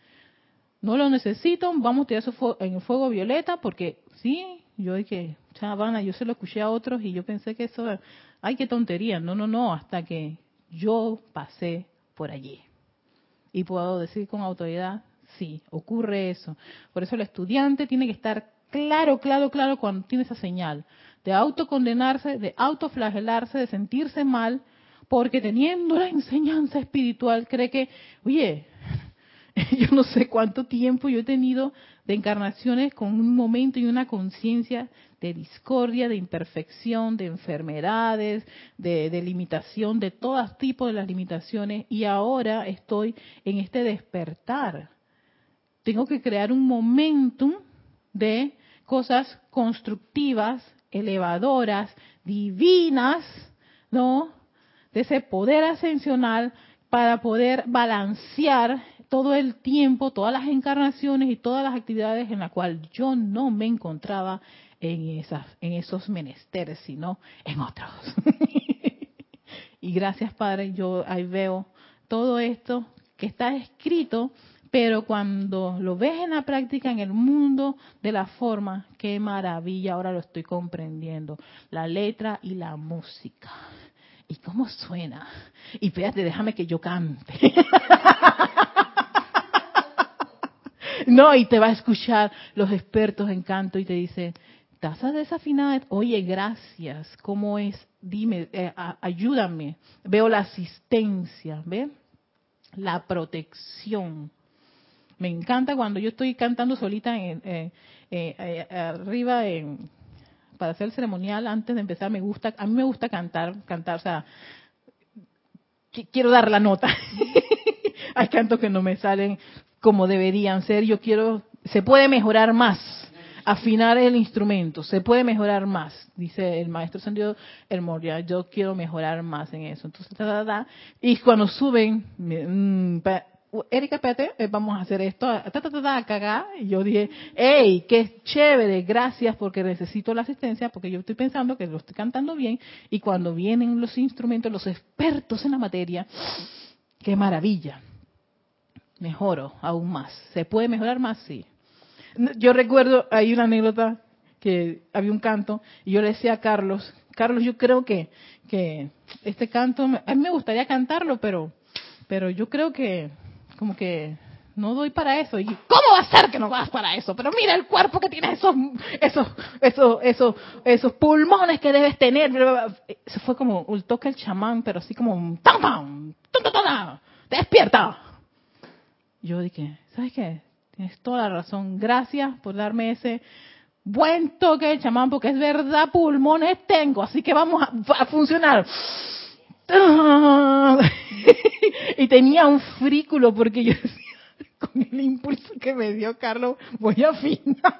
No lo necesito, vamos a tirar eso en el fuego violeta porque sí, yo que, chavana, yo se lo escuché a otros y yo pensé que eso, ay, qué tontería. No, no, no, hasta que yo pasé por allí y puedo decir con autoridad, sí, ocurre eso. Por eso el estudiante tiene que estar claro, claro, claro cuando tiene esa señal de autocondenarse, de autoflagelarse, de sentirse mal, porque teniendo la enseñanza espiritual cree que, oye, yo no sé cuánto tiempo yo he tenido de encarnaciones con un momento y una conciencia de discordia, de imperfección, de enfermedades, de, limitación, de todo tipo de las limitaciones, y ahora estoy en este despertar. Tengo que crear un momentum de cosas constructivas, elevadoras, divinas, ¿no? De ese poder ascensional para poder balancear todo el tiempo, todas las encarnaciones y todas las actividades en las cuales yo no me encontraba en, esas, en esos menesteres, sino en otros. y gracias, Padre, yo ahí veo todo esto que está escrito Pero cuando lo ves en la práctica, en el mundo de la forma, qué maravilla, ahora lo estoy comprendiendo. La letra y la música. ¿Y cómo suena? Y espérate, déjame que yo cante. no, y te va a escuchar los expertos en canto y te dicen, estás desafinada, oye, gracias, ¿cómo es? Dime, eh, ayúdame. Veo la asistencia, ¿ves? La protección. Me encanta cuando yo estoy cantando solita en, eh, eh, arriba en, para hacer el ceremonial antes de empezar me gusta a mí me gusta cantar cantar o sea quiero dar la nota hay cantos que no me salen como deberían ser yo quiero se puede mejorar más afinar el instrumento se puede mejorar más dice el maestro Sandio el Moria yo quiero mejorar más en eso entonces y cuando suben mm, Erika, espérate, eh, vamos a hacer esto, ta, ta, ta, Y yo dije, hey, qué chévere, gracias porque necesito la asistencia, porque yo estoy pensando que lo estoy cantando bien, y cuando vienen los instrumentos, los expertos en la materia, qué maravilla. Mejoro aún más. ¿Se puede mejorar más? Sí. Yo recuerdo, hay una anécdota que había un canto, y yo le decía a Carlos, Carlos, yo creo que, que este canto, a mí me gustaría cantarlo, pero, pero yo creo que como que no doy para eso. ¿Y cómo va a ser que no vas para eso? Pero mira el cuerpo que tiene esos, esos, esos, esos, esos pulmones que debes tener. Eso fue como un toque el chamán, pero así como ¡tam, pam! ¡Despierta! Yo dije, ¿sabes qué? Tienes toda la razón. Gracias por darme ese buen toque chamán, porque es verdad, pulmones tengo, así que vamos a, a funcionar. y tenía un frículo porque yo decía, con el impulso que me dio Carlos, voy a afinar.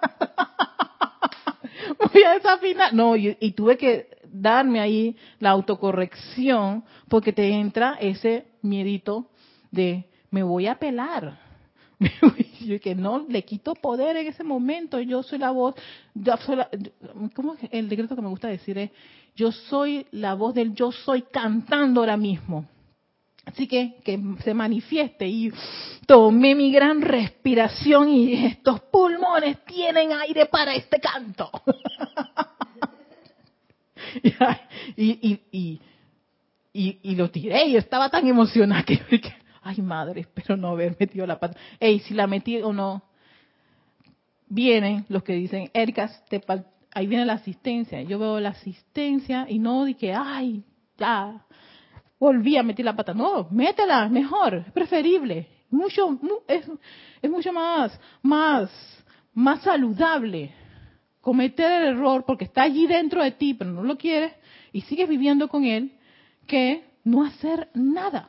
voy a desafinar. No, y, y, tuve que darme ahí la autocorrección porque te entra ese miedito de me voy a pelar. yo que no le quito poder en ese momento, yo soy la voz, yo soy ¿cómo es el decreto que me gusta decir es yo soy la voz del yo soy cantando ahora mismo. Así que que se manifieste y tomé mi gran respiración y estos pulmones tienen aire para este canto. y, y, y, y, lo tiré y estaba tan emocionada que ay madre, espero no haber metido la pata. Ey, si la metí o no, vienen los que dicen, Erika, ahí viene la asistencia. Yo veo la asistencia y no di que, ay, ya, volví a meter la pata. No, métela, mejor, preferible. Mucho, es, es mucho más, más, más saludable cometer el error porque está allí dentro de ti, pero no lo quieres y sigues viviendo con él, que no hacer nada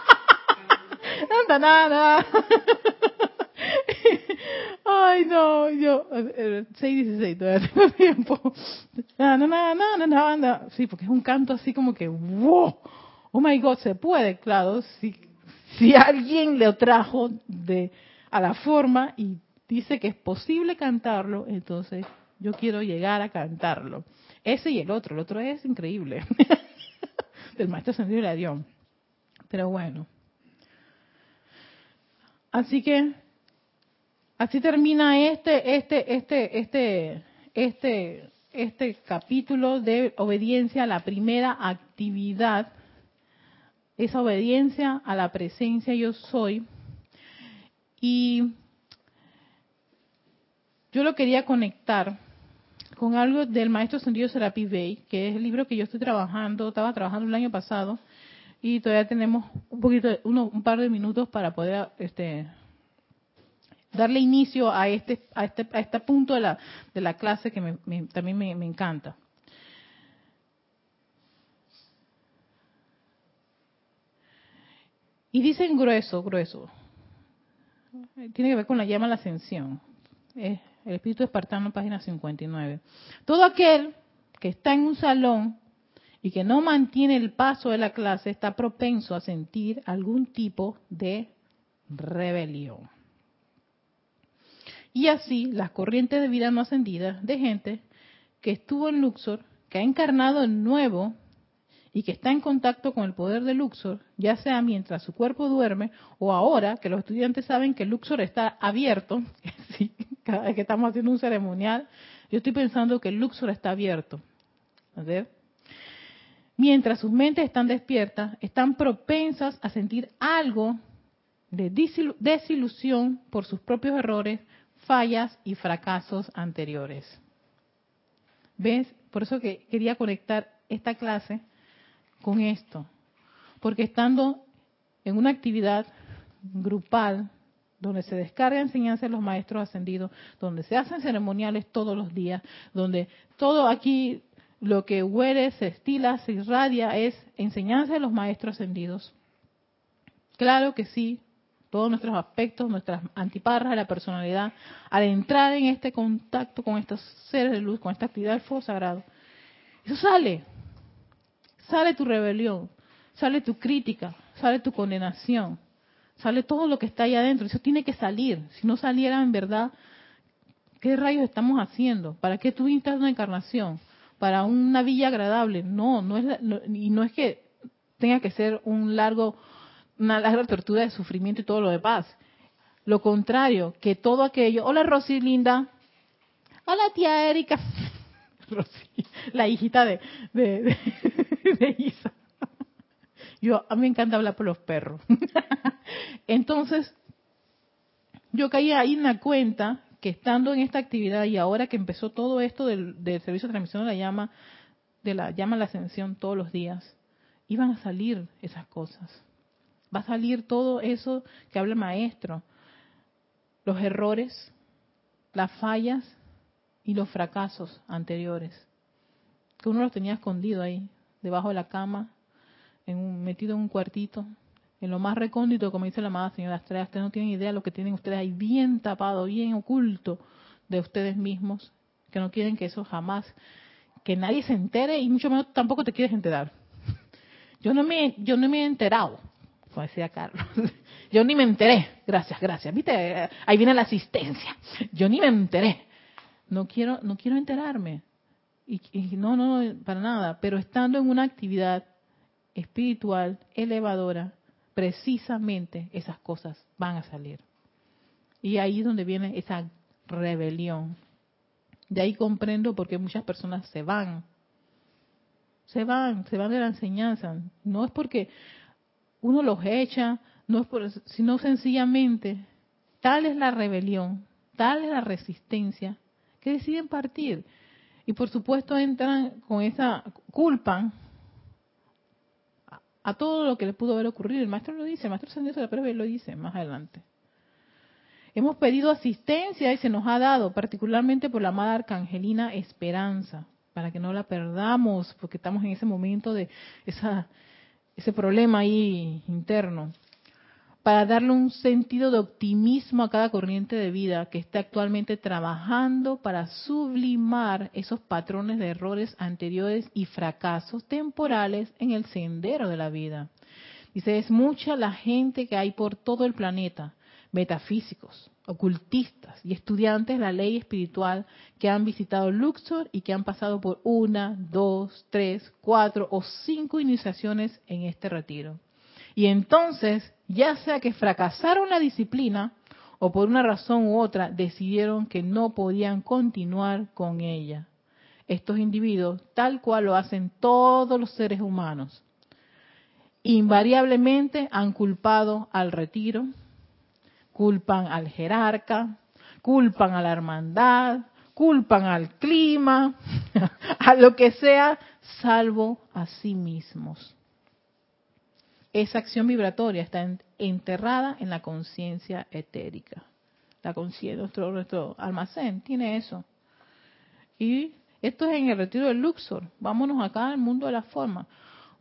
Ay, no, yo, 6.16, todavía tengo tiempo. Sí, porque es un canto así como que, wow, oh my God, se puede, claro, si, si alguien le trajo de, a la forma y dice que es posible cantarlo, entonces yo quiero llegar a cantarlo. Ese y el otro, el otro es increíble. Del maestro Sendido Dios. Pero bueno. Así que Así termina este, este, este, este, este, este capítulo de obediencia a la primera actividad, esa obediencia a la presencia yo soy. Y yo lo quería conectar con algo del maestro Sendido Serapi Bey, que es el libro que yo estoy trabajando, estaba trabajando el año pasado, y todavía tenemos un poquito, uno, un par de minutos para poder este, darle inicio a este, a este, a este punto de la, de la clase que también me, me encanta. Y dicen grueso, grueso. tiene que ver con la llama a la ascensión. el espíritu espartano, página 59. Todo aquel que está en un salón y que no mantiene el paso de la clase está propenso a sentir algún tipo de rebelión. Y así las corrientes de vida no ascendidas de gente que estuvo en Luxor, que ha encarnado en nuevo y que está en contacto con el poder de Luxor, ya sea mientras su cuerpo duerme o ahora que los estudiantes saben que Luxor está abierto, cada vez que estamos haciendo un ceremonial, yo estoy pensando que Luxor está abierto. Mientras sus mentes están despiertas, están propensas a sentir algo de desilusión por sus propios errores, fallas y fracasos anteriores. ¿Ves? Por eso que quería conectar esta clase con esto. Porque estando en una actividad grupal, donde se descarga enseñanza de los maestros ascendidos, donde se hacen ceremoniales todos los días, donde todo aquí lo que huele, se estila, se irradia es enseñanza de los maestros ascendidos. Claro que sí, todos nuestros aspectos, nuestras antiparras de la personalidad, al entrar en este contacto con estos seres de luz, con esta actividad del fuego sagrado, eso sale, sale tu rebelión, sale tu crítica, sale tu condenación, sale todo lo que está ahí adentro. Eso tiene que salir. Si no saliera en verdad, ¿qué rayos estamos haciendo? ¿Para qué instas una encarnación? ¿Para una villa agradable? No, no es y no es que tenga que ser un largo, una larga tortura de sufrimiento y todo lo de paz. Lo contrario, que todo aquello. Hola Rosy Linda. Hola tía Erika. Rosy, la hijita de, de, Isa. Yo, a mí me encanta hablar por los perros. Entonces, yo caí ahí en la cuenta que estando en esta actividad y ahora que empezó todo esto del, servicio de transmisión de la llama, de la llama a la ascensión todos los días, iban a salir esas cosas. Va a salir todo eso que habla el maestro. Los errores, las fallas y los fracasos anteriores. Que uno los tenía escondido ahí debajo de la cama, en un, metido en un cuartito, en lo más recóndito, como dice la amada señora Estrella. Ustedes no tienen idea de lo que tienen ustedes ahí bien tapado, bien oculto de ustedes mismos, que no quieren que eso jamás, que nadie se entere y mucho menos tampoco te quieres enterar. Yo no me, yo no me he enterado, como decía Carlos. Yo ni me enteré. Gracias, gracias. Viste, ahí viene la asistencia. Yo ni me enteré. No quiero, no quiero enterarme. Y, no, no, para nada, pero estando en una actividad espiritual elevadora, precisamente esas cosas van a salir. Y ahí es donde viene esa rebelión. De ahí comprendo por qué muchas personas se van. Se van, se van de la enseñanza. No es porque uno los echa, no es por, sino sencillamente tal es la rebelión, tal es la resistencia, que deciden partir. Y por supuesto entran con esa culpa a, todo lo que les pudo haber ocurrido. El maestro lo dice, el maestro Sandido de la lo dice más adelante. Hemos pedido asistencia y se nos ha dado, particularmente por la amada Arcangelina Esperanza, para que no la perdamos, porque estamos en ese momento de esa, ese problema ahí interno para darle un sentido de optimismo a cada corriente de vida que esté actualmente trabajando para sublimar esos patrones de errores anteriores y fracasos temporales en el sendero de la vida. Dice, es mucha la gente que hay por todo el planeta, metafísicos, ocultistas y estudiantes de la ley espiritual que han visitado Luxor y que han pasado por una, dos, tres, cuatro o cinco iniciaciones en este retiro. Y entonces, ya sea que fracasaron la disciplina o por una razón u otra decidieron que no podían continuar con ella. Estos individuos, tal cual lo hacen todos los seres humanos, invariablemente han culpado al retiro, culpan al jerarca, culpan a la hermandad, culpan al clima, a lo que sea, salvo a sí mismos esa acción vibratoria está enterrada en la conciencia etérica. La conciencia, nuestro, nuestro almacén tiene eso. Y esto es en el retiro del Luxor. Vámonos acá al mundo de la forma.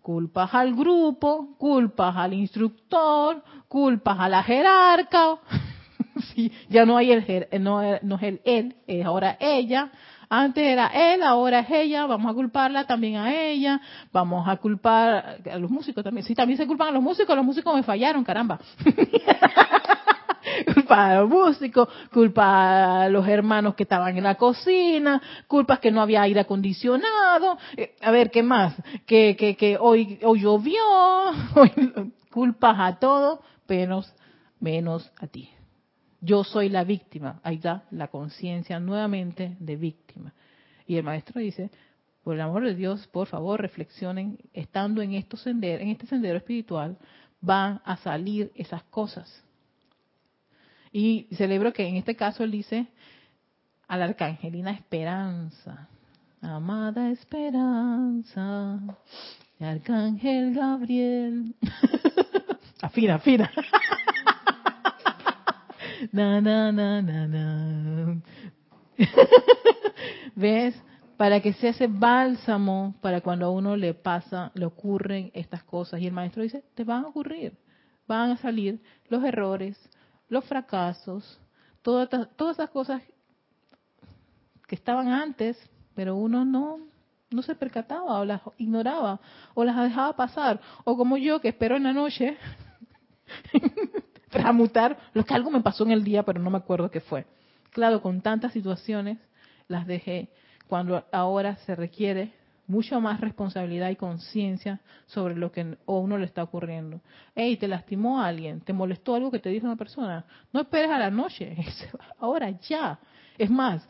Culpas al grupo, culpas al instructor, culpas a la jerarca. sí, ya no hay el, no, no es el él, es ahora ella. Antes era él, ahora es ella, vamos a culparla también a ella, vamos a culpar a los músicos también. Sí, también se culpan a los músicos, los músicos me fallaron, caramba. culpa a los músicos, culpa a los hermanos que estaban en la cocina, culpas que no había aire acondicionado, eh, a ver, ¿qué más? Que, que, que hoy, hoy llovió, culpas a todo, menos, menos a ti. Yo soy la víctima. Ahí está la conciencia nuevamente de víctima. Y el maestro dice, por el amor de Dios, por favor, reflexionen, estando en, estos en este sendero espiritual, van a salir esas cosas. Y celebro que en este caso él dice a la arcangelina Esperanza, amada Esperanza, el arcángel Gabriel. afina, afina. Na, na, na, na, na. ¿Ves? Para que sea ese bálsamo para cuando a uno le pasa, le ocurren estas cosas. Y el maestro dice, te van a ocurrir, van a salir los errores, los fracasos, todas, todas esas cosas que estaban antes, pero uno no, no se percataba o las ignoraba o las dejaba pasar. O como yo que espero en la noche transmutar lo que algo me pasó en el día, pero no me acuerdo qué fue. Claro, con tantas situaciones las dejé cuando ahora se requiere mucho más responsabilidad y conciencia sobre lo que a uno le está ocurriendo. Hey, te lastimó alguien, te molestó algo que te dijo una persona. No esperes a la noche, ahora ya. Es más,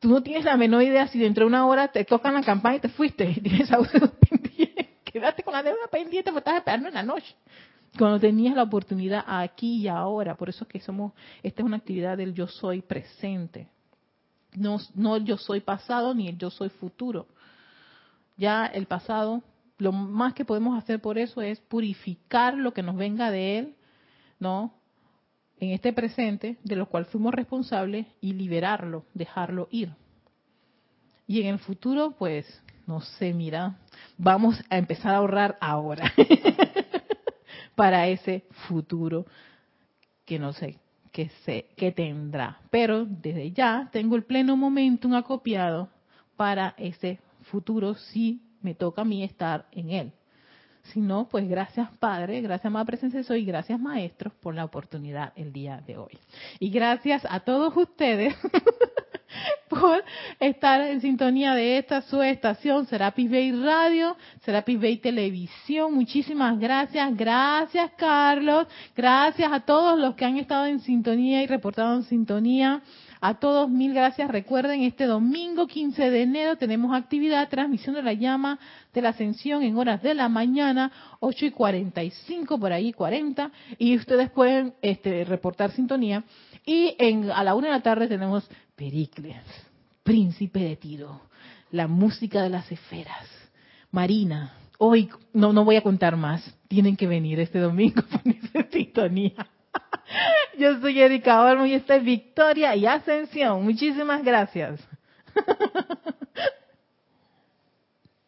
tú no tienes la menor idea si dentro de una hora te tocan la campana y te fuiste y tienes algo pendiente. Quedaste con la deuda pendiente porque estás esperando en la noche cuando tenías la oportunidad aquí y ahora. Por eso es que somos, esta es una actividad del yo soy presente. No, no yo soy pasado ni el yo soy futuro. Ya el pasado, lo más que podemos hacer por eso es purificar lo que nos venga de él, ¿no? En este presente, de lo cual fuimos responsables, y liberarlo, dejarlo ir. Y en el futuro, pues, no sé, mira, vamos a empezar a ahorrar ahora. para ese futuro que no sé que sé tendrá. Pero desde ya tengo el pleno momentum acopiado para ese futuro si me toca a mí estar en él. Si no, pues gracias Padre, gracias Madre Presencia Soy, gracias Maestros por la oportunidad el día de hoy. Y gracias a todos ustedes por estar en sintonía de esta su estación, Serapis Bay Radio, Serapis Bay Televisión. Muchísimas gracias, gracias Carlos, gracias a todos los que han estado en sintonía y reportado en sintonía. A todos mil gracias. Recuerden, este domingo 15 de enero tenemos actividad, transmisión de la llama de la ascensión en horas de la mañana, 8 y 45, por ahí 40, y ustedes pueden este, reportar sintonía. Y en, a la una de la tarde tenemos Pericles, príncipe de Tiro, la música de las esferas, Marina. Hoy no, no voy a contar más, tienen que venir este domingo ponerse sintonía. Yo soy Erika Olmo y esta es Victoria y Ascensión. Muchísimas gracias.